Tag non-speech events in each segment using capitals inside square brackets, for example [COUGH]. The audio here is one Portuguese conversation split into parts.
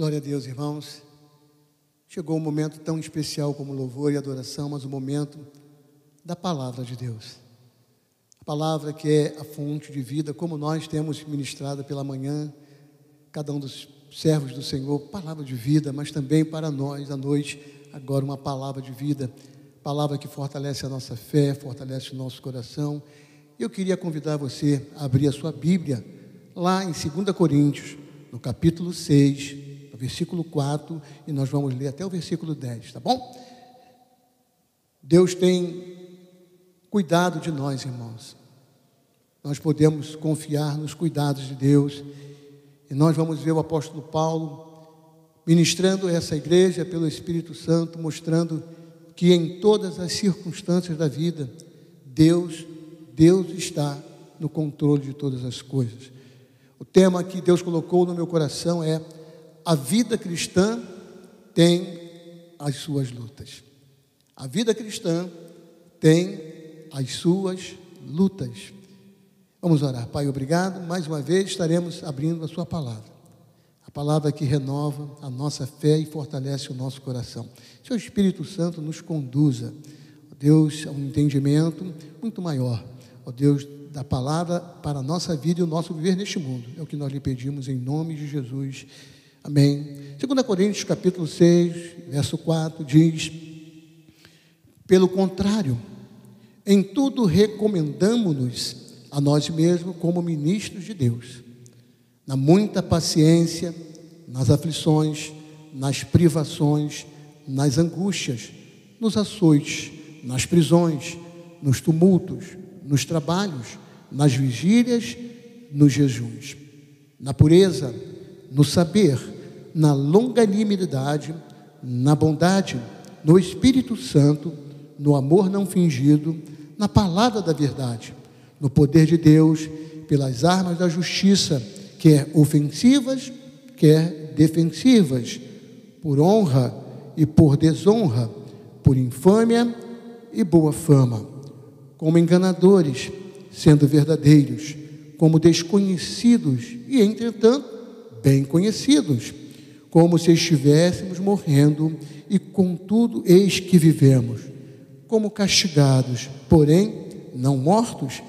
Glória a Deus, irmãos. Chegou um momento tão especial como louvor e adoração, mas o momento da palavra de Deus. A palavra que é a fonte de vida, como nós temos ministrado pela manhã, cada um dos servos do Senhor, palavra de vida, mas também para nós à noite, agora uma palavra de vida, palavra que fortalece a nossa fé, fortalece o nosso coração. Eu queria convidar você a abrir a sua Bíblia lá em 2 Coríntios, no capítulo 6, versículo 4, e nós vamos ler até o versículo 10, tá bom? Deus tem cuidado de nós, irmãos. Nós podemos confiar nos cuidados de Deus. E nós vamos ver o apóstolo Paulo ministrando essa igreja pelo Espírito Santo, mostrando que em todas as circunstâncias da vida, Deus, Deus está no controle de todas as coisas. O tema que Deus colocou no meu coração é a vida cristã tem as suas lutas. A vida cristã tem as suas lutas. Vamos orar. Pai, obrigado. Mais uma vez estaremos abrindo a Sua palavra. A palavra que renova a nossa fé e fortalece o nosso coração. Seu Espírito Santo nos conduza, ó Deus, a um entendimento muito maior. Ó Deus, da palavra para a nossa vida e o nosso viver neste mundo. É o que nós lhe pedimos em nome de Jesus. Amém. 2 Coríntios capítulo 6, verso 4 diz: Pelo contrário, em tudo recomendamos-nos a nós mesmos como ministros de Deus, na muita paciência, nas aflições, nas privações, nas angústias, nos açoites, nas prisões, nos tumultos, nos trabalhos, nas vigílias, nos jejuns, na pureza, no saber, na longanimidade, na bondade, no Espírito Santo, no amor não fingido, na palavra da verdade, no poder de Deus, pelas armas da justiça, quer ofensivas, quer defensivas, por honra e por desonra, por infâmia e boa fama, como enganadores, sendo verdadeiros, como desconhecidos e, entretanto, bem conhecidos, como se estivéssemos morrendo, e contudo eis que vivemos, como castigados, porém não mortos,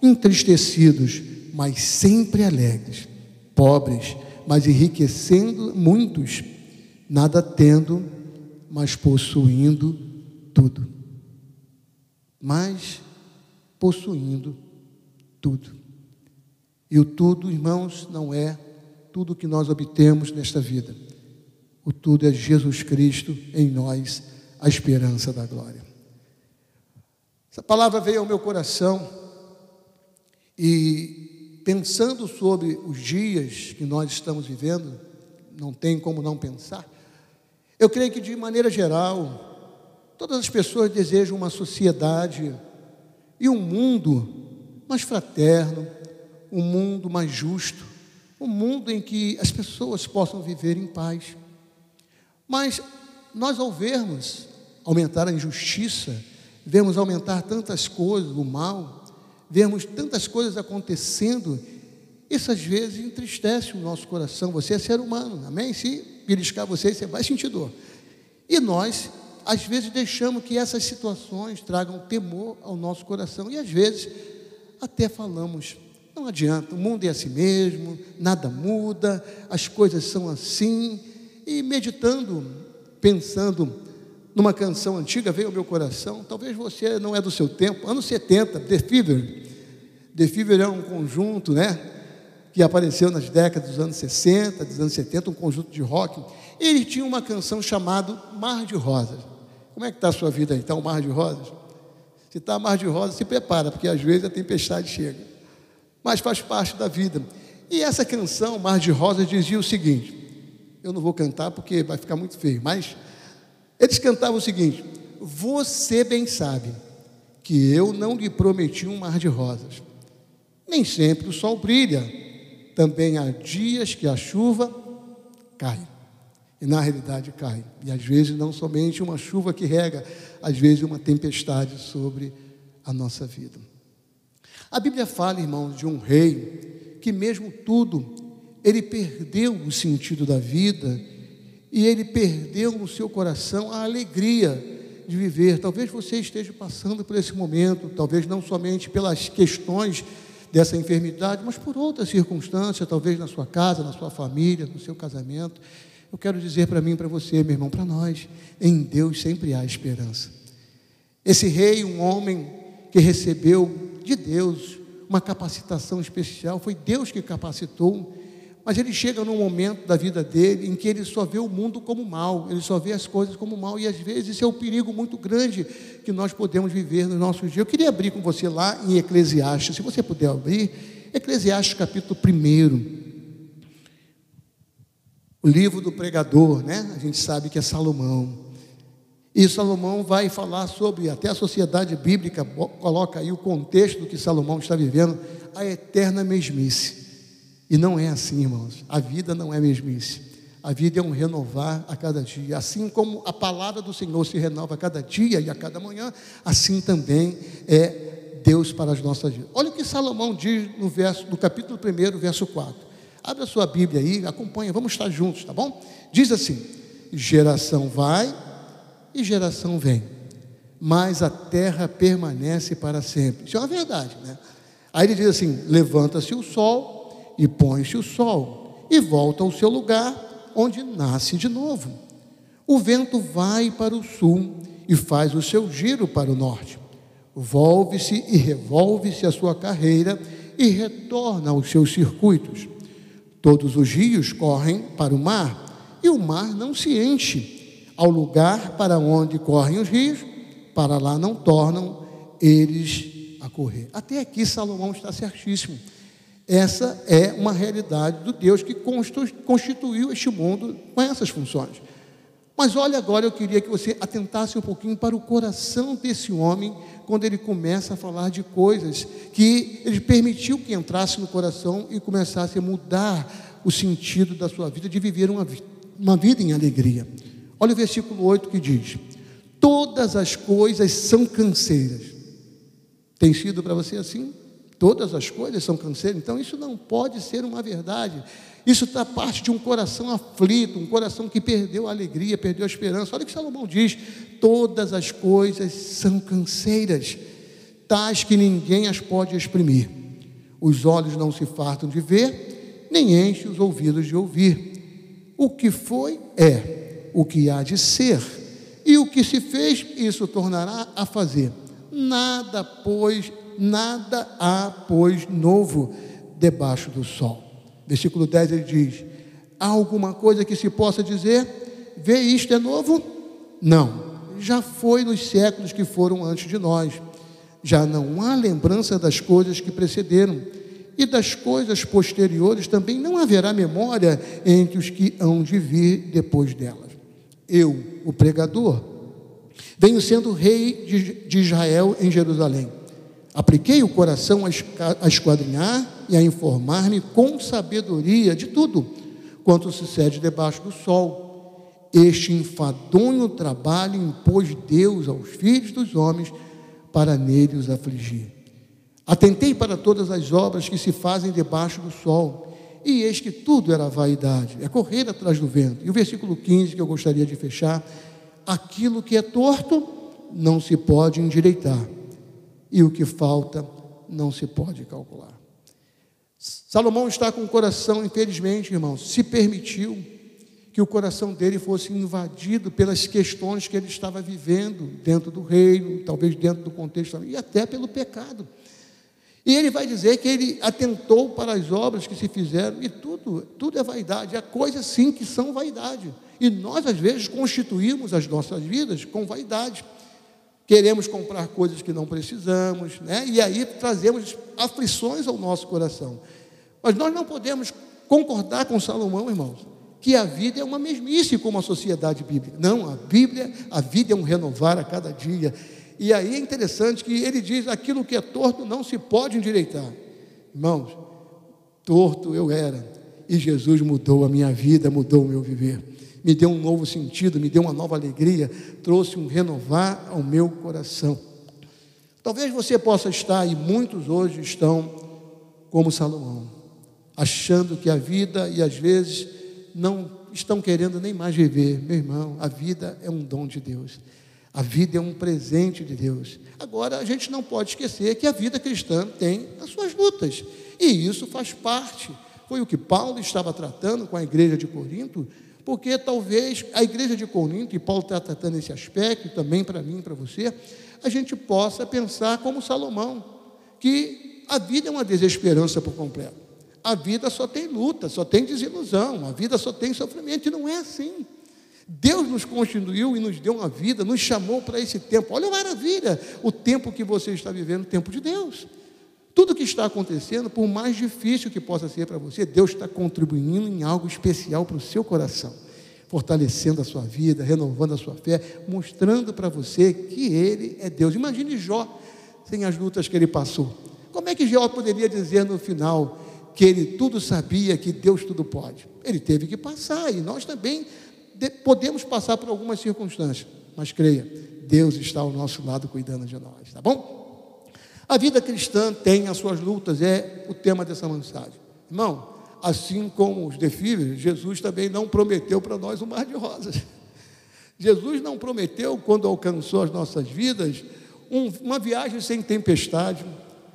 entristecidos, mas sempre alegres, pobres, mas enriquecendo muitos, nada tendo, mas possuindo tudo. Mas possuindo tudo. E o tudo, irmãos, não é tudo que nós obtemos nesta vida. O tudo é Jesus Cristo em nós, a esperança da glória. Essa palavra veio ao meu coração e pensando sobre os dias que nós estamos vivendo, não tem como não pensar. Eu creio que de maneira geral, todas as pessoas desejam uma sociedade e um mundo mais fraterno, um mundo mais justo, um mundo em que as pessoas possam viver em paz. Mas nós, ao vermos aumentar a injustiça, vemos aumentar tantas coisas, o mal, vemos tantas coisas acontecendo, isso às vezes entristece o nosso coração. Você é ser humano, amém? Se beliscar você, você vai sentir dor. E nós, às vezes, deixamos que essas situações tragam temor ao nosso coração, e às vezes até falamos não adianta, o mundo é assim mesmo, nada muda, as coisas são assim. E meditando, pensando numa canção antiga, veio ao meu coração, talvez você não é do seu tempo, anos 70, The Fever. The Fever é um conjunto, né? Que apareceu nas décadas dos anos 60, dos anos 70, um conjunto de rock. Ele tinha uma canção chamada Mar de Rosas. Como é que está a sua vida aí? Está o Mar de Rosas? Se está Mar de Rosas, se prepara, porque às vezes a tempestade chega mas faz parte da vida. E essa canção, Mar de Rosas, dizia o seguinte: eu não vou cantar porque vai ficar muito feio, mas eles cantavam o seguinte: Você bem sabe que eu não lhe prometi um mar de rosas. Nem sempre o sol brilha, também há dias que a chuva cai. E na realidade cai. E às vezes não somente uma chuva que rega, às vezes uma tempestade sobre a nossa vida. A Bíblia fala, irmãos, de um rei que, mesmo tudo, ele perdeu o sentido da vida e ele perdeu no seu coração a alegria de viver. Talvez você esteja passando por esse momento, talvez não somente pelas questões dessa enfermidade, mas por outras circunstâncias, talvez na sua casa, na sua família, no seu casamento. Eu quero dizer para mim, para você, meu irmão, para nós, em Deus sempre há esperança. Esse rei, um homem que recebeu de Deus uma capacitação especial, foi Deus que capacitou, mas ele chega num momento da vida dele em que ele só vê o mundo como mal, ele só vê as coisas como mal, e às vezes isso é um perigo muito grande que nós podemos viver nos nossos dias. Eu queria abrir com você lá em Eclesiastes, se você puder abrir, Eclesiastes capítulo 1. O livro do pregador, né? A gente sabe que é Salomão. E Salomão vai falar sobre, até a sociedade bíblica coloca aí o contexto do que Salomão está vivendo, a eterna mesmice. E não é assim, irmãos. A vida não é mesmice. A vida é um renovar a cada dia. Assim como a palavra do Senhor se renova a cada dia e a cada manhã, assim também é Deus para as nossas vidas. Olha o que Salomão diz no, verso, no capítulo 1, verso 4. Abre a sua Bíblia aí, acompanha, vamos estar juntos, tá bom? Diz assim: geração vai e geração vem, mas a terra permanece para sempre. Isso é uma verdade, né? Aí ele diz assim: levanta-se o sol e põe-se o sol, e volta ao seu lugar, onde nasce de novo. O vento vai para o sul e faz o seu giro para o norte. Volve-se e revolve-se a sua carreira e retorna aos seus circuitos. Todos os rios correm para o mar, e o mar não se enche ao lugar para onde correm os rios, para lá não tornam eles a correr. Até aqui Salomão está certíssimo. Essa é uma realidade do Deus que constituiu este mundo com essas funções. Mas olha agora, eu queria que você atentasse um pouquinho para o coração desse homem, quando ele começa a falar de coisas que ele permitiu que entrasse no coração e começasse a mudar o sentido da sua vida, de viver uma, uma vida em alegria. Olha o versículo 8 que diz: Todas as coisas são canseiras. Tem sido para você assim? Todas as coisas são canseiras. Então, isso não pode ser uma verdade. Isso está parte de um coração aflito, um coração que perdeu a alegria, perdeu a esperança. Olha o que Salomão diz: todas as coisas são canseiras, tais que ninguém as pode exprimir. Os olhos não se fartam de ver, nem enchem os ouvidos de ouvir. O que foi é o que há de ser, e o que se fez, isso tornará a fazer. Nada, pois, nada há, pois, novo debaixo do sol. Versículo 10 ele diz: Há alguma coisa que se possa dizer? Vê isto é novo? Não, já foi nos séculos que foram antes de nós. Já não há lembrança das coisas que precederam, e das coisas posteriores também não haverá memória entre os que hão de vir depois delas eu, o pregador, venho sendo rei de, Israel em Jerusalém. Apliquei o coração a esquadrinhar e a informar-me com sabedoria de tudo quanto sucede debaixo do sol. Este enfadonho trabalho impôs Deus aos filhos dos homens para nele os afligir. Atentei para todas as obras que se fazem debaixo do sol e eis que tudo era vaidade, é correr atrás do vento. E o versículo 15 que eu gostaria de fechar: aquilo que é torto não se pode endireitar, e o que falta não se pode calcular. Salomão está com o coração, infelizmente, irmãos, se permitiu que o coração dele fosse invadido pelas questões que ele estava vivendo dentro do reino, talvez dentro do contexto, e até pelo pecado. E ele vai dizer que ele atentou para as obras que se fizeram, e tudo, tudo é vaidade, há coisas sim que são vaidade. E nós, às vezes, constituímos as nossas vidas com vaidade. Queremos comprar coisas que não precisamos, né? e aí trazemos aflições ao nosso coração. Mas nós não podemos concordar com Salomão, irmãos, que a vida é uma mesmice como a sociedade bíblica. Não, a Bíblia, a vida é um renovar a cada dia. E aí é interessante que ele diz: aquilo que é torto não se pode endireitar. Irmãos, torto eu era, e Jesus mudou a minha vida, mudou o meu viver, me deu um novo sentido, me deu uma nova alegria, trouxe um renovar ao meu coração. Talvez você possa estar, e muitos hoje estão como Salomão, achando que a vida e às vezes não estão querendo nem mais viver. Meu irmão, a vida é um dom de Deus. A vida é um presente de Deus. Agora, a gente não pode esquecer que a vida cristã tem as suas lutas. E isso faz parte. Foi o que Paulo estava tratando com a igreja de Corinto, porque talvez a igreja de Corinto, e Paulo está tratando esse aspecto também para mim e para você, a gente possa pensar como Salomão, que a vida é uma desesperança por completo. A vida só tem luta, só tem desilusão, a vida só tem sofrimento, e não é assim. Deus nos constituiu e nos deu uma vida, nos chamou para esse tempo. Olha a maravilha, o tempo que você está vivendo, o tempo de Deus. Tudo que está acontecendo, por mais difícil que possa ser para você, Deus está contribuindo em algo especial para o seu coração, fortalecendo a sua vida, renovando a sua fé, mostrando para você que Ele é Deus. Imagine Jó sem as lutas que ele passou. Como é que Jó poderia dizer no final que ele tudo sabia, que Deus tudo pode? Ele teve que passar e nós também podemos passar por algumas circunstâncias, mas creia, Deus está ao nosso lado cuidando de nós, tá bom? A vida cristã tem as suas lutas, é o tema dessa mensagem. Irmão, assim como os defíveis, Jesus também não prometeu para nós um mar de rosas. Jesus não prometeu, quando alcançou as nossas vidas, um, uma viagem sem tempestade,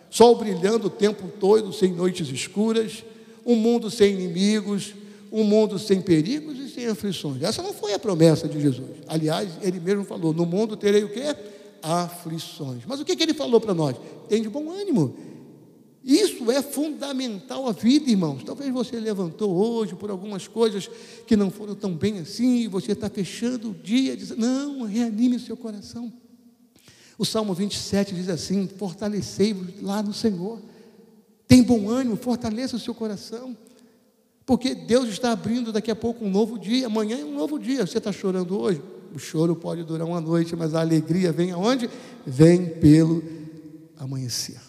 sol brilhando o tempo todo, sem noites escuras, um mundo sem inimigos, um mundo sem perigos e sem aflições. Essa não foi a promessa de Jesus. Aliás, ele mesmo falou: No mundo terei o quê? aflições. Mas o que, que ele falou para nós? Tem de bom ânimo. Isso é fundamental à vida, irmãos. Talvez você levantou hoje por algumas coisas que não foram tão bem assim, você está fechando o dia, dizendo, não, reanime o seu coração. O Salmo 27 diz assim: fortalecei-vos lá no Senhor. Tem bom ânimo, fortaleça o seu coração. Porque Deus está abrindo daqui a pouco um novo dia, amanhã é um novo dia. Você está chorando hoje? O choro pode durar uma noite, mas a alegria vem aonde? Vem pelo amanhecer.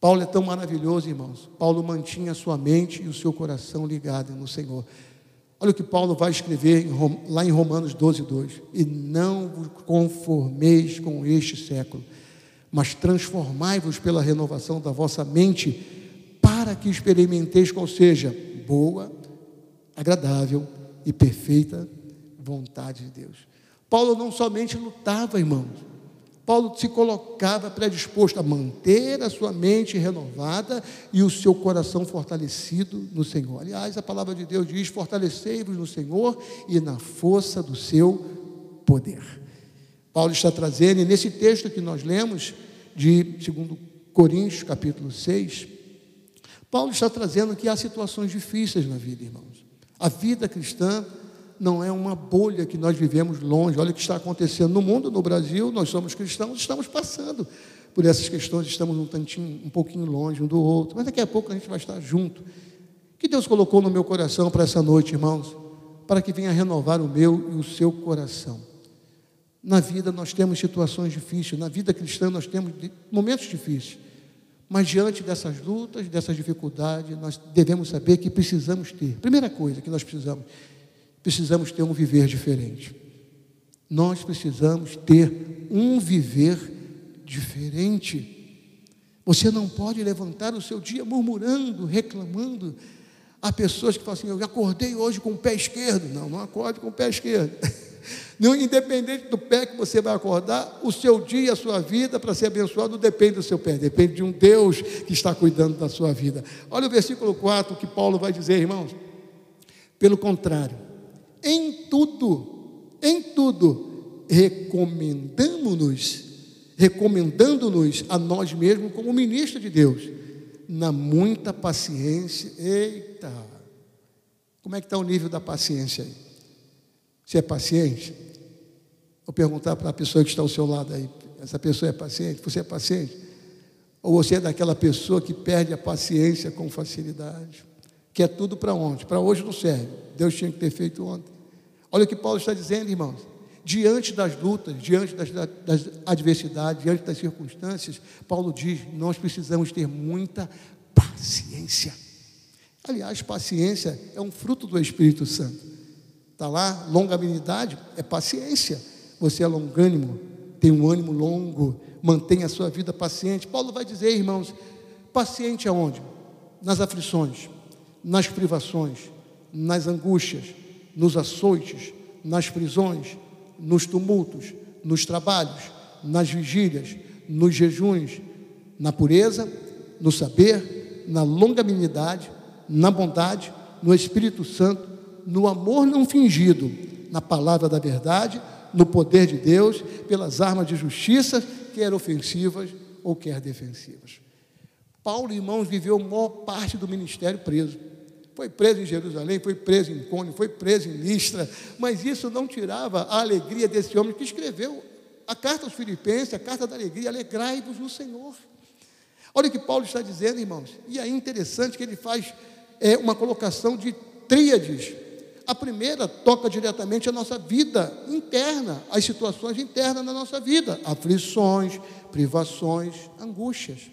Paulo é tão maravilhoso, irmãos. Paulo mantinha a sua mente e o seu coração ligados no Senhor. Olha o que Paulo vai escrever lá em Romanos 12, 2. E não vos conformeis com este século, mas transformai-vos pela renovação da vossa mente, para que experimenteis qual seja boa, agradável e perfeita vontade de Deus. Paulo não somente lutava, irmãos, Paulo se colocava predisposto a manter a sua mente renovada e o seu coração fortalecido no Senhor. Aliás, a palavra de Deus diz: fortalecei-vos no Senhor e na força do seu poder. Paulo está trazendo, e nesse texto que nós lemos, de 2 Coríntios, capítulo 6, Paulo está trazendo que há situações difíceis na vida, irmãos. A vida cristã não é uma bolha que nós vivemos longe. Olha o que está acontecendo no mundo, no Brasil, nós somos cristãos, estamos passando por essas questões, estamos um tantinho, um pouquinho longe um do outro, mas daqui a pouco a gente vai estar junto. Que Deus colocou no meu coração para essa noite, irmãos? Para que venha renovar o meu e o seu coração. Na vida nós temos situações difíceis, na vida cristã nós temos momentos difíceis. Mas diante dessas lutas, dessas dificuldades, nós devemos saber que precisamos ter. Primeira coisa que nós precisamos precisamos ter um viver diferente. Nós precisamos ter um viver diferente. Você não pode levantar o seu dia murmurando, reclamando. Há pessoas que falam assim: Eu acordei hoje com o pé esquerdo. Não, não acorde com o pé esquerdo. [LAUGHS] Independente do pé que você vai acordar, o seu dia, a sua vida, para ser abençoado, depende do seu pé, depende de um Deus que está cuidando da sua vida. Olha o versículo 4 que Paulo vai dizer, irmãos. Pelo contrário, em tudo, em tudo, recomendamos-nos, recomendando-nos a nós mesmos como ministro de Deus, na muita paciência. Eita! Como é que está o nível da paciência aí? Você é paciente? Vou perguntar para a pessoa que está ao seu lado aí. Essa pessoa é paciente? Você é paciente? Ou você é daquela pessoa que perde a paciência com facilidade? Que é tudo para ontem. Para hoje não serve. Deus tinha que ter feito ontem. Olha o que Paulo está dizendo, irmãos. Diante das lutas, diante das, das adversidades, diante das circunstâncias, Paulo diz: nós precisamos ter muita paciência. Aliás, paciência é um fruto do Espírito Santo. Está lá, longanimidade é paciência. Você é longânimo, tem um ânimo longo, mantém a sua vida paciente. Paulo vai dizer, irmãos, paciente aonde? Nas aflições, nas privações, nas angústias, nos açoites, nas prisões, nos tumultos, nos trabalhos, nas vigílias, nos jejuns, na pureza, no saber, na longanimidade, na bondade, no Espírito Santo, no amor não fingido, na palavra da verdade, no poder de Deus, pelas armas de justiça, quer ofensivas ou quer defensivas. Paulo, irmãos, viveu a maior parte do ministério preso. Foi preso em Jerusalém, foi preso em Cônio, foi preso em Listra, mas isso não tirava a alegria desse homem que escreveu a carta aos Filipenses, a carta da alegria, alegrai-vos no Senhor. Olha o que Paulo está dizendo, irmãos, e é interessante que ele faz é, uma colocação de tríades. A primeira toca diretamente a nossa vida interna, as situações internas da nossa vida, aflições, privações, angústias.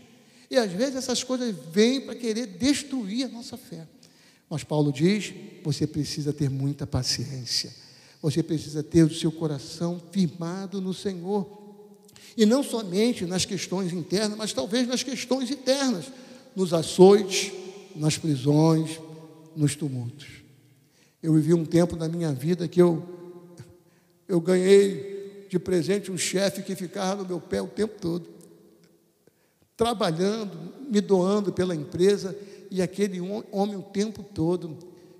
E às vezes essas coisas vêm para querer destruir a nossa fé. Mas Paulo diz: você precisa ter muita paciência, você precisa ter o seu coração firmado no Senhor. E não somente nas questões internas, mas talvez nas questões internas, nos açoites, nas prisões, nos tumultos. Eu vivi um tempo na minha vida que eu, eu ganhei de presente um chefe que ficava no meu pé o tempo todo, trabalhando, me doando pela empresa e aquele homem o tempo todo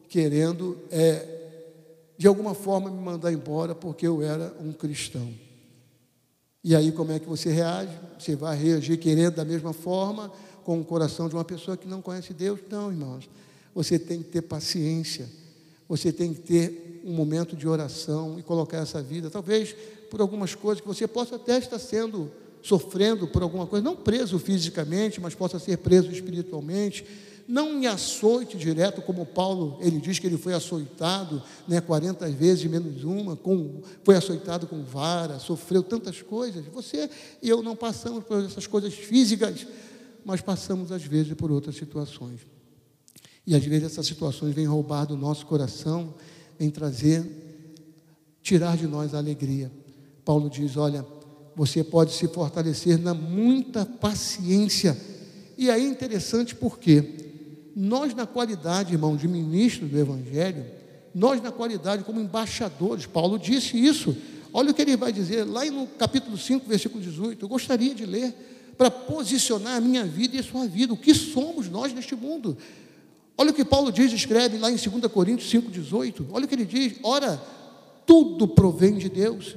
querendo, é, de alguma forma, me mandar embora porque eu era um cristão. E aí, como é que você reage? Você vai reagir querendo da mesma forma, com o coração de uma pessoa que não conhece Deus? Não, irmãos. Você tem que ter paciência. Você tem que ter um momento de oração e colocar essa vida, talvez por algumas coisas que você possa até estar sendo sofrendo por alguma coisa, não preso fisicamente, mas possa ser preso espiritualmente, não em açoite direto, como Paulo, ele diz que ele foi açoitado né, 40 vezes menos uma, com, foi açoitado com vara, sofreu tantas coisas. Você e eu não passamos por essas coisas físicas, mas passamos às vezes por outras situações. E às vezes essas situações vêm roubar do nosso coração, vêm trazer, tirar de nós a alegria. Paulo diz: olha, você pode se fortalecer na muita paciência. E aí é interessante porque nós, na qualidade, irmão, de ministro do Evangelho, nós, na qualidade como embaixadores, Paulo disse isso. Olha o que ele vai dizer lá no capítulo 5, versículo 18. Eu gostaria de ler para posicionar a minha vida e a sua vida. O que somos nós neste mundo? Olha o que Paulo diz, escreve lá em 2 Coríntios 5,18. Olha o que ele diz: ora, tudo provém de Deus.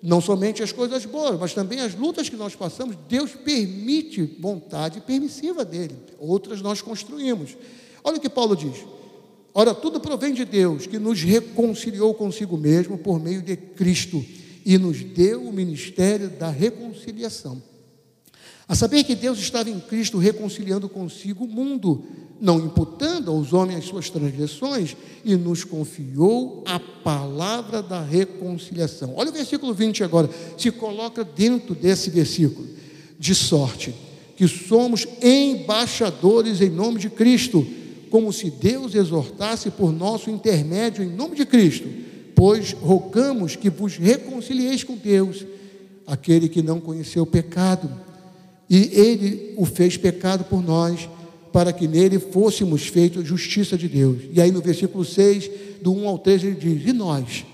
Não somente as coisas boas, mas também as lutas que nós passamos, Deus permite vontade permissiva dele. Outras nós construímos. Olha o que Paulo diz. Ora, tudo provém de Deus, que nos reconciliou consigo mesmo por meio de Cristo e nos deu o ministério da reconciliação. A saber que Deus estava em Cristo reconciliando consigo o mundo, não imputando aos homens as suas transgressões, e nos confiou a palavra da reconciliação. Olha o versículo 20 agora, se coloca dentro desse versículo. De sorte que somos embaixadores em nome de Cristo, como se Deus exortasse por nosso intermédio em nome de Cristo, pois rogamos que vos reconcilieis com Deus, aquele que não conheceu o pecado, e ele o fez pecado por nós para que nele fôssemos feitos justiça de Deus. E aí no versículo 6, do 1 ao 3, ele diz: E nós?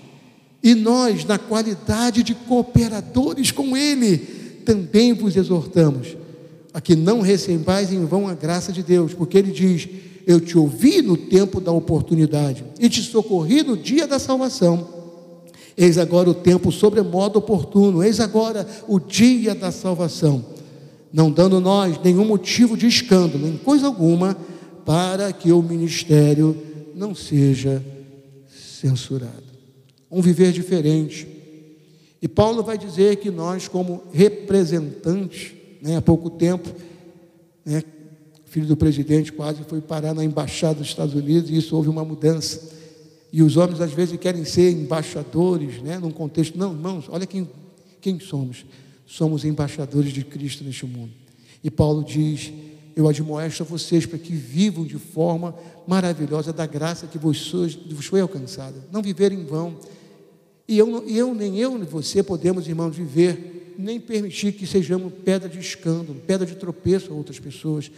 E nós, na qualidade de cooperadores com Ele, também vos exortamos a que não recebais em vão a graça de Deus, porque Ele diz: Eu te ouvi no tempo da oportunidade e te socorri no dia da salvação. Eis agora o tempo sobremodo oportuno, eis agora o dia da salvação não dando nós nenhum motivo de escândalo, em coisa alguma, para que o ministério não seja censurado. Um viver diferente. E Paulo vai dizer que nós, como representantes, né, há pouco tempo, né, filho do presidente quase foi parar na embaixada dos Estados Unidos e isso houve uma mudança. E os homens às vezes querem ser embaixadores, né, num contexto. Não, irmãos, olha quem, quem somos somos embaixadores de Cristo neste mundo. E Paulo diz: Eu admoesto a vocês para que vivam de forma maravilhosa da graça que vos, vos foi alcançada. Não viver em vão. E eu, eu, nem eu, nem você podemos, irmãos, viver, nem permitir que sejamos pedra de escândalo, pedra de tropeço a outras pessoas.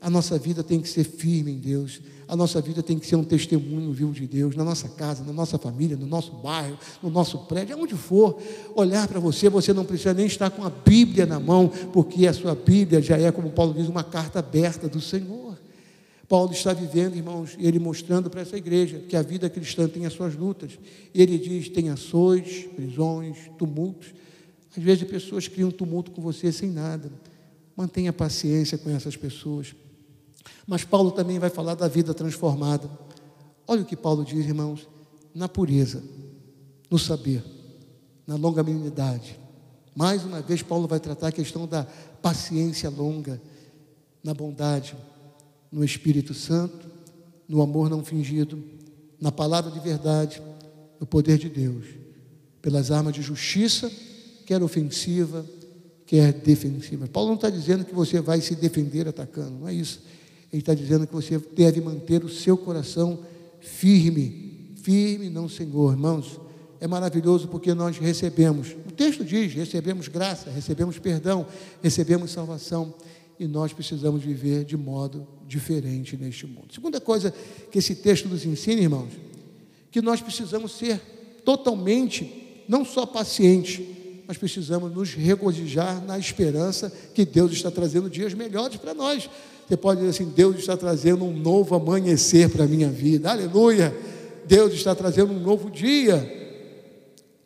A nossa vida tem que ser firme em Deus. A nossa vida tem que ser um testemunho vivo de Deus, na nossa casa, na nossa família, no nosso bairro, no nosso prédio, aonde for. Olhar para você, você não precisa nem estar com a Bíblia na mão, porque a sua Bíblia já é, como Paulo diz, uma carta aberta do Senhor. Paulo está vivendo, irmãos, ele mostrando para essa igreja que a vida cristã tem as suas lutas. Ele diz: tem ações, prisões, tumultos. Às vezes pessoas criam tumulto com você sem nada. Mantenha paciência com essas pessoas. Mas Paulo também vai falar da vida transformada. Olha o que Paulo diz, irmãos, na pureza, no saber, na longanimidade. Mais uma vez, Paulo vai tratar a questão da paciência longa, na bondade, no Espírito Santo, no amor não fingido, na palavra de verdade, no poder de Deus, pelas armas de justiça, quer ofensiva, quer defensiva. Paulo não está dizendo que você vai se defender atacando, não é isso. Ele está dizendo que você deve manter o seu coração firme, firme, não Senhor, irmãos. É maravilhoso porque nós recebemos, o texto diz: recebemos graça, recebemos perdão, recebemos salvação e nós precisamos viver de modo diferente neste mundo. Segunda coisa que esse texto nos ensina, irmãos, que nós precisamos ser totalmente, não só pacientes, mas precisamos nos regozijar na esperança que Deus está trazendo dias melhores para nós. Você pode dizer assim: Deus está trazendo um novo amanhecer para a minha vida, aleluia. Deus está trazendo um novo dia.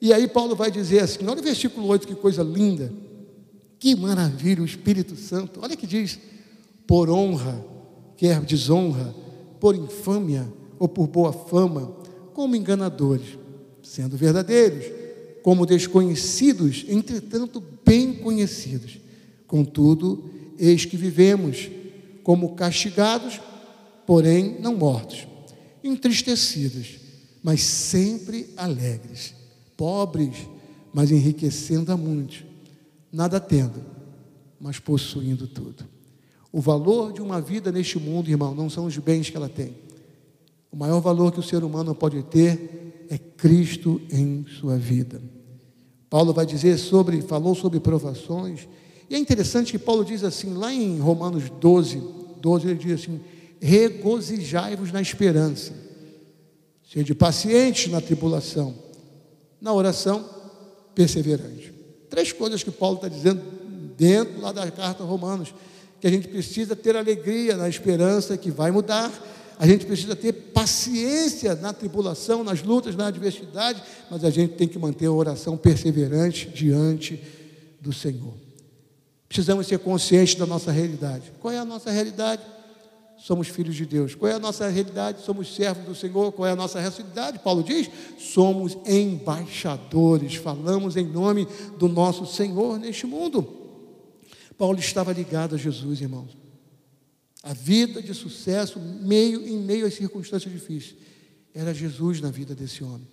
E aí Paulo vai dizer assim: olha o versículo 8, que coisa linda. Que maravilha, o Espírito Santo. Olha que diz: por honra, quer desonra, por infâmia ou por boa fama, como enganadores, sendo verdadeiros, como desconhecidos, entretanto bem conhecidos. Contudo, eis que vivemos como castigados, porém não mortos, entristecidos, mas sempre alegres, pobres, mas enriquecendo a muitos nada tendo, mas possuindo tudo. O valor de uma vida neste mundo, irmão, não são os bens que ela tem. O maior valor que o ser humano pode ter é Cristo em sua vida. Paulo vai dizer sobre, falou sobre provações, e é interessante que Paulo diz assim, lá em Romanos 12, 12, ele diz assim: regozijai-vos na esperança, sede pacientes na tribulação, na oração, perseverante. Três coisas que Paulo está dizendo dentro lá da carta Romanos, que a gente precisa ter alegria na esperança que vai mudar, a gente precisa ter paciência na tribulação, nas lutas, na adversidade, mas a gente tem que manter a oração perseverante diante do Senhor. Precisamos ser conscientes da nossa realidade. Qual é a nossa realidade? somos filhos de Deus. Qual é a nossa realidade? Somos servos do Senhor. Qual é a nossa realidade? Paulo diz: somos embaixadores, falamos em nome do nosso Senhor neste mundo. Paulo estava ligado a Jesus, irmãos. A vida de sucesso, meio em meio às circunstâncias difíceis, era Jesus na vida desse homem.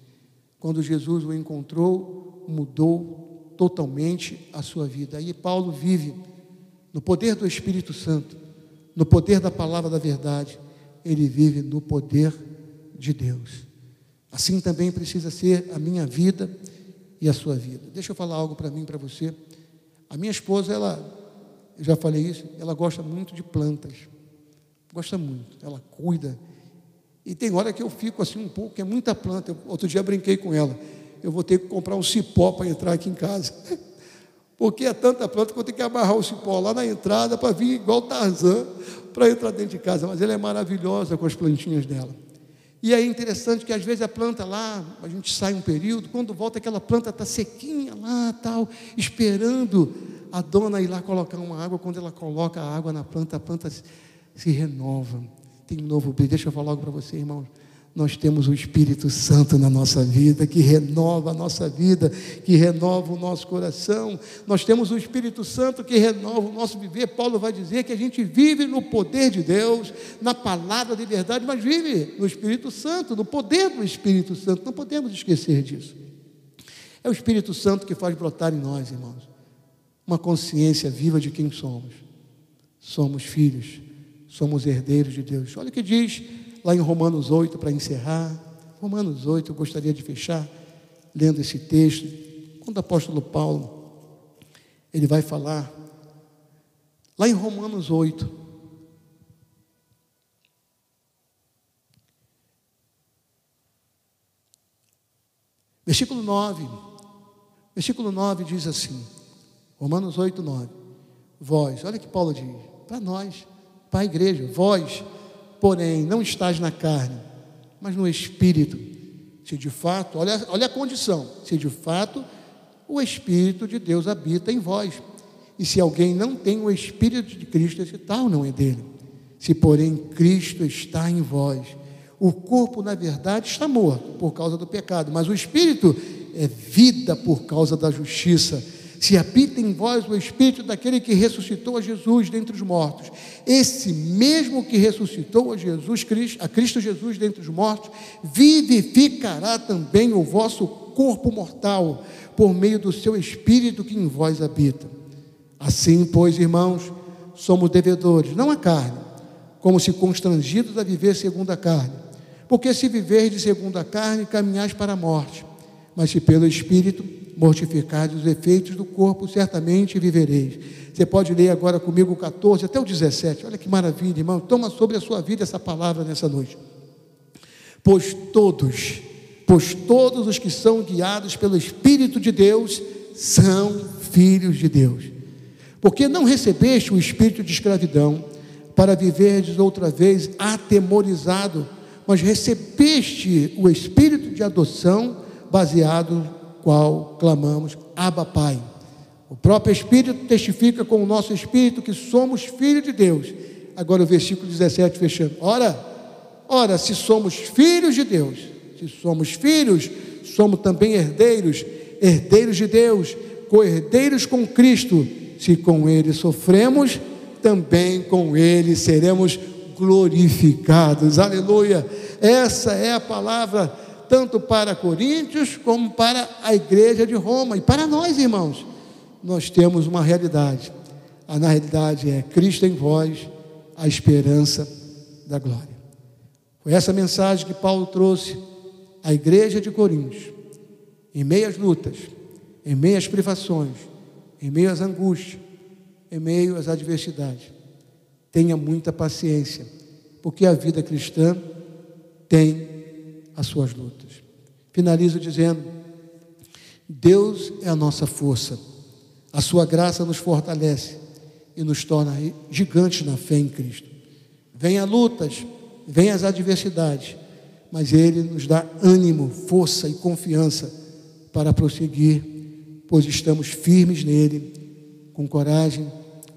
Quando Jesus o encontrou, mudou totalmente a sua vida. Aí Paulo vive no poder do Espírito Santo no poder da palavra da verdade, ele vive no poder de Deus. Assim também precisa ser a minha vida e a sua vida. Deixa eu falar algo para mim, para você. A minha esposa, ela, eu já falei isso, ela gosta muito de plantas. Gosta muito, ela cuida. E tem hora que eu fico assim um pouco, é muita planta. Eu, outro dia brinquei com ela. Eu vou ter que comprar um cipó para entrar aqui em casa. [LAUGHS] Porque é tanta planta que eu ter que amarrar o cipó lá na entrada para vir igual Tarzan para entrar dentro de casa. Mas ela é maravilhosa com as plantinhas dela. E é interessante que às vezes a planta lá, a gente sai um período, quando volta aquela planta está sequinha lá, tal, esperando a dona ir lá colocar uma água. Quando ela coloca a água na planta, a planta se renova, tem um novo brilho. Deixa eu falar algo para você, irmão nós temos o Espírito Santo na nossa vida, que renova a nossa vida, que renova o nosso coração. Nós temos o Espírito Santo que renova o nosso viver. Paulo vai dizer que a gente vive no poder de Deus, na palavra de verdade, mas vive no Espírito Santo, no poder do Espírito Santo. Não podemos esquecer disso. É o Espírito Santo que faz brotar em nós, irmãos, uma consciência viva de quem somos. Somos filhos, somos herdeiros de Deus. Olha o que diz lá em Romanos 8, para encerrar. Romanos 8, eu gostaria de fechar lendo esse texto. Quando o apóstolo Paulo, ele vai falar, lá em Romanos 8, versículo 9, versículo 9 diz assim, Romanos 8, 9, vós, olha que Paulo diz, para nós, para a igreja, vós, porém, não estás na carne, mas no espírito. Se de fato, olha, olha a condição, se de fato o Espírito de Deus habita em vós. E se alguém não tem o Espírito de Cristo, esse tal não é dele. Se, porém, Cristo está em vós, o corpo, na verdade, está morto por causa do pecado, mas o Espírito é vida por causa da justiça. Se habita em vós o Espírito daquele que ressuscitou a Jesus dentre os mortos, esse mesmo que ressuscitou a Jesus Cristo, a Cristo Jesus dentre os mortos, vivificará também o vosso corpo mortal por meio do seu Espírito que em vós habita. Assim, pois, irmãos, somos devedores, não a carne, como se constrangidos a viver segundo a carne. Porque se viver de segundo a carne, caminhais para a morte, mas se pelo Espírito mortificados os efeitos do corpo, certamente vivereis. Você pode ler agora comigo o 14 até o 17. Olha que maravilha, irmão. Toma sobre a sua vida essa palavra nessa noite. Pois todos, pois todos os que são guiados pelo Espírito de Deus são filhos de Deus. Porque não recebeste o espírito de escravidão para viverdes outra vez atemorizado, mas recebeste o espírito de adoção baseado qual clamamos, Abba Pai. O próprio Espírito testifica com o nosso Espírito que somos filhos de Deus. Agora o versículo 17 fechando. Ora, ora, se somos filhos de Deus, se somos filhos, somos também herdeiros, herdeiros de Deus, co-herdeiros com Cristo. Se com Ele sofremos, também com Ele seremos glorificados. Aleluia. Essa é a palavra tanto para Coríntios como para a igreja de Roma e para nós, irmãos. Nós temos uma realidade. A realidade é Cristo em vós, a esperança da glória. Foi essa mensagem que Paulo trouxe à igreja de Coríntios, em meio às lutas, em meio às privações, em meio às angústias, em meio às adversidades. Tenha muita paciência, porque a vida cristã tem as suas lutas. Finalizo dizendo: Deus é a nossa força, a sua graça nos fortalece e nos torna gigantes na fé em Cristo. As lutas, vem as adversidades, mas Ele nos dá ânimo, força e confiança para prosseguir, pois estamos firmes nele, com coragem,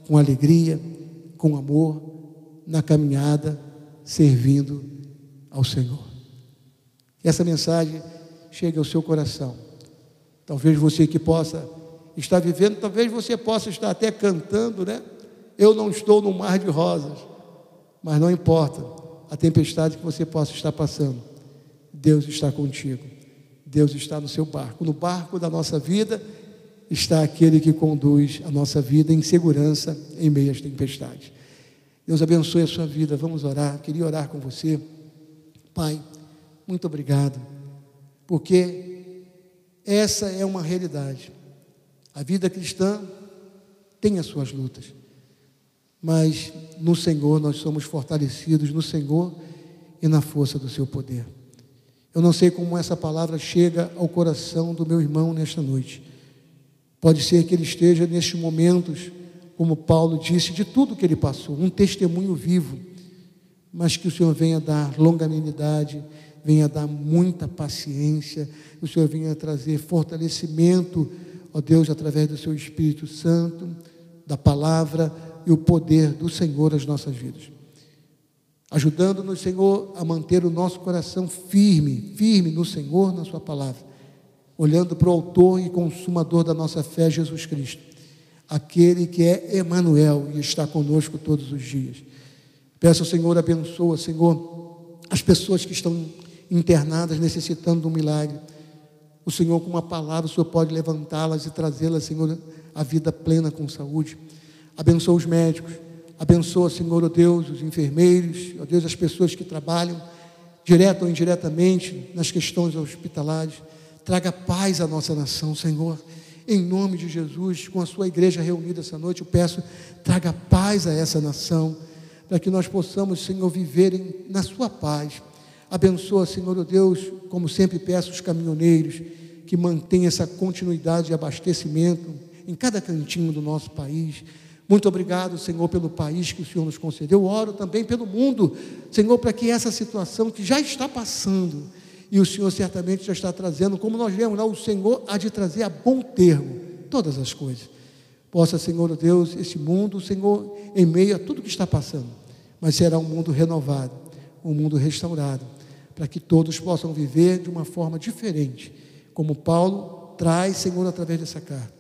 com alegria, com amor, na caminhada, servindo ao Senhor. Essa mensagem chegue ao seu coração. Talvez você que possa estar vivendo, talvez você possa estar até cantando, né? Eu não estou no mar de rosas, mas não importa a tempestade que você possa estar passando. Deus está contigo. Deus está no seu barco. No barco da nossa vida está aquele que conduz a nossa vida em segurança em meio às tempestades. Deus abençoe a sua vida. Vamos orar. Queria orar com você. Pai, muito obrigado, porque essa é uma realidade. A vida cristã tem as suas lutas, mas no Senhor nós somos fortalecidos, no Senhor e na força do Seu poder. Eu não sei como essa palavra chega ao coração do meu irmão nesta noite. Pode ser que ele esteja nestes momentos, como Paulo disse, de tudo que ele passou, um testemunho vivo, mas que o Senhor venha dar longanimidade, venha dar muita paciência, o Senhor venha trazer fortalecimento, ó Deus, através do seu Espírito Santo, da palavra e o poder do Senhor às nossas vidas. Ajudando-nos, Senhor, a manter o nosso coração firme, firme no Senhor, na Sua palavra, olhando para o Autor e Consumador da nossa fé, Jesus Cristo, aquele que é Emanuel e está conosco todos os dias. Peço ao Senhor, abençoa, Senhor, as pessoas que estão internadas necessitando de um milagre. O Senhor, com uma palavra, o Senhor pode levantá-las e trazê-las, Senhor, à vida plena com saúde. Abençoa os médicos, abençoa, Senhor, ó Deus, os enfermeiros, ó Deus, as pessoas que trabalham, direto ou indiretamente, nas questões hospitalares. Traga paz à nossa nação, Senhor. Em nome de Jesus, com a sua igreja reunida essa noite, eu peço, traga paz a essa nação, para que nós possamos, Senhor, viver na sua paz Abençoa, Senhor oh Deus, como sempre peço, os caminhoneiros que mantenha essa continuidade de abastecimento em cada cantinho do nosso país. Muito obrigado, Senhor, pelo país que o Senhor nos concedeu. Eu oro também pelo mundo, Senhor, para que essa situação que já está passando, e o Senhor certamente já está trazendo, como nós lemos lá, o Senhor há de trazer a bom termo todas as coisas. Possa, Senhor Deus, esse mundo, Senhor, em meio a tudo que está passando, mas será um mundo renovado, um mundo restaurado, para que todos possam viver de uma forma diferente, como Paulo traz, Senhor, através dessa carta.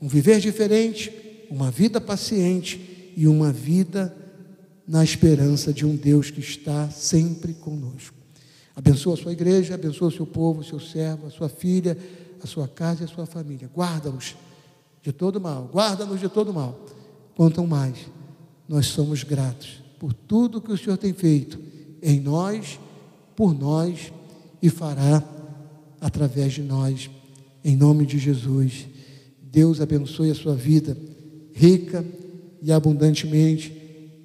Um viver diferente, uma vida paciente e uma vida na esperança de um Deus que está sempre conosco. Abençoa a sua igreja, abençoa o seu povo, o seu servo, a sua filha, a sua casa e a sua família. Guarda-os de todo mal, guarda-nos de todo mal. Quanto mais nós somos gratos por tudo que o Senhor tem feito em nós, por nós e fará através de nós, em nome de Jesus. Deus abençoe a sua vida rica e abundantemente.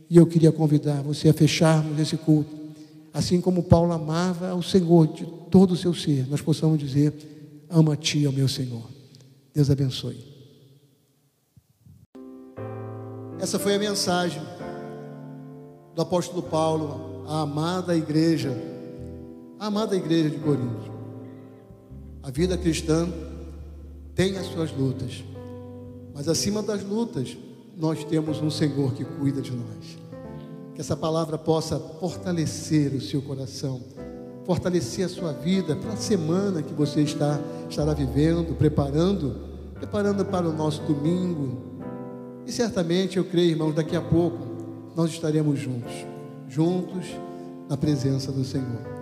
E eu queria convidar você a fecharmos esse culto. Assim como Paulo amava ao Senhor de todo o seu ser, nós possamos dizer: Ama-te, ó meu Senhor. Deus abençoe. Essa foi a mensagem do apóstolo Paulo à amada igreja, amada igreja de Corinto. A vida cristã tem as suas lutas. Mas acima das lutas, nós temos um Senhor que cuida de nós. Que essa palavra possa fortalecer o seu coração, fortalecer a sua vida para a semana que você está estará vivendo, preparando, preparando para o nosso domingo. E certamente eu creio, irmãos, daqui a pouco nós estaremos juntos, juntos na presença do Senhor.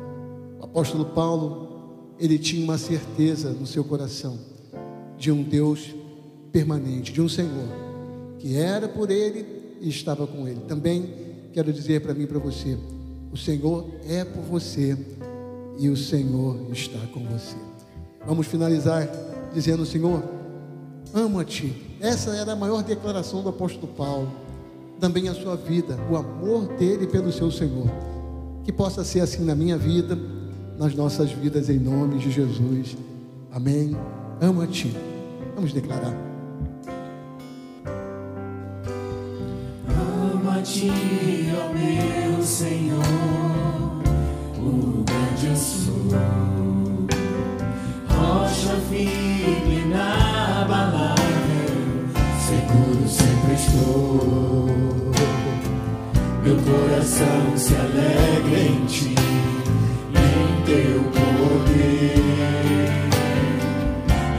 Apóstolo Paulo, ele tinha uma certeza no seu coração de um Deus permanente, de um Senhor que era por ele e estava com ele. Também quero dizer para mim e para você: o Senhor é por você e o Senhor está com você. Vamos finalizar dizendo: Senhor, amo-te. Essa era a maior declaração do apóstolo Paulo. Também a sua vida, o amor dele pelo seu Senhor. Que possa ser assim na minha vida, nas nossas vidas, em nome de Jesus. Amém. Ama-te. Vamos declarar. ti, ó meu Senhor, o grande sou, rocha firme, inabalável, seguro sempre estou. Meu coração se alegra em ti, teu poder.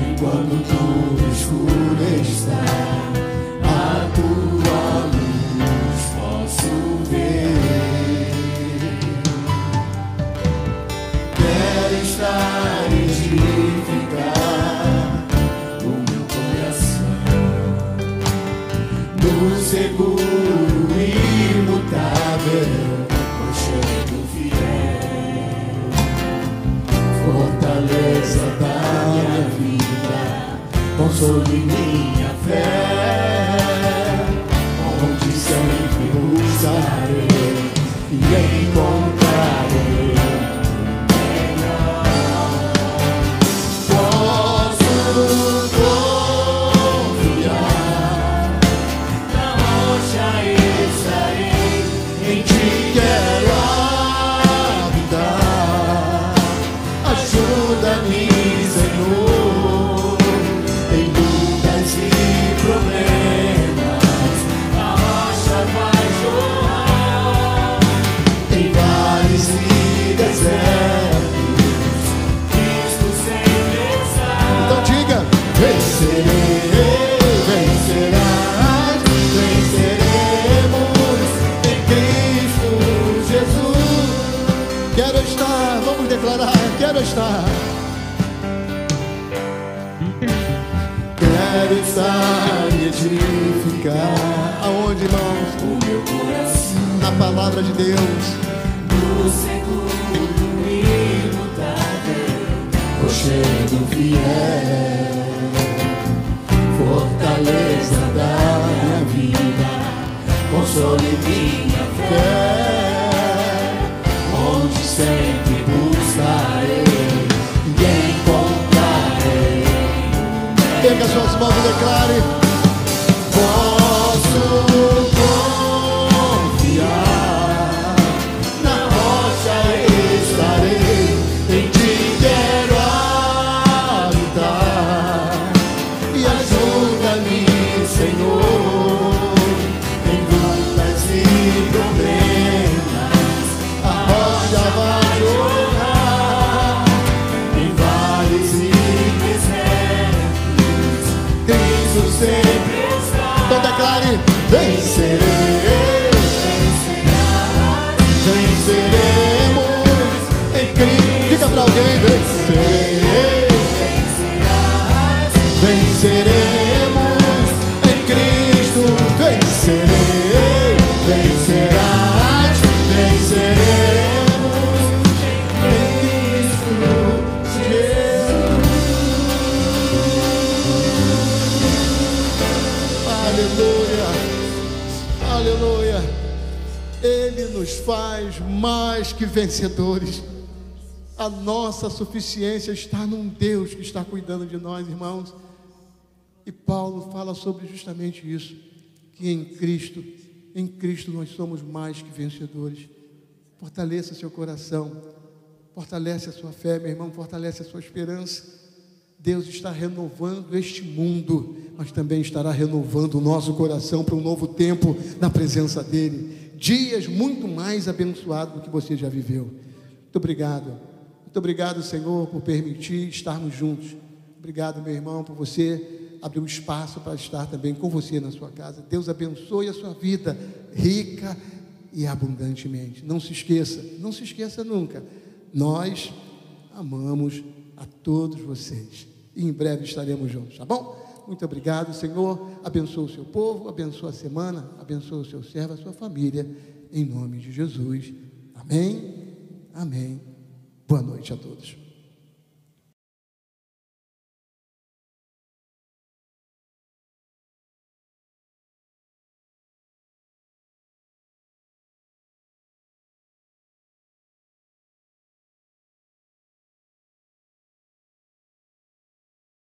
E quando tudo escuro está, console minha nossa suficiência está num Deus que está cuidando de nós, irmãos. E Paulo fala sobre justamente isso, que em Cristo, em Cristo nós somos mais que vencedores. Fortaleça seu coração, fortalece a sua fé, meu irmão, fortalece a sua esperança. Deus está renovando este mundo, mas também estará renovando o nosso coração para um novo tempo na presença dEle. Dias muito mais abençoados do que você já viveu. Muito obrigado. Muito obrigado, Senhor, por permitir estarmos juntos. Obrigado, meu irmão, por você abrir um espaço para estar também com você na sua casa. Deus abençoe a sua vida rica e abundantemente. Não se esqueça, não se esqueça nunca. Nós amamos a todos vocês. E em breve estaremos juntos, tá bom? Muito obrigado, Senhor. Abençoa o seu povo, abençoa a semana, abençoa o seu servo, a sua família, em nome de Jesus. Amém. Amém. Boa noite a todos.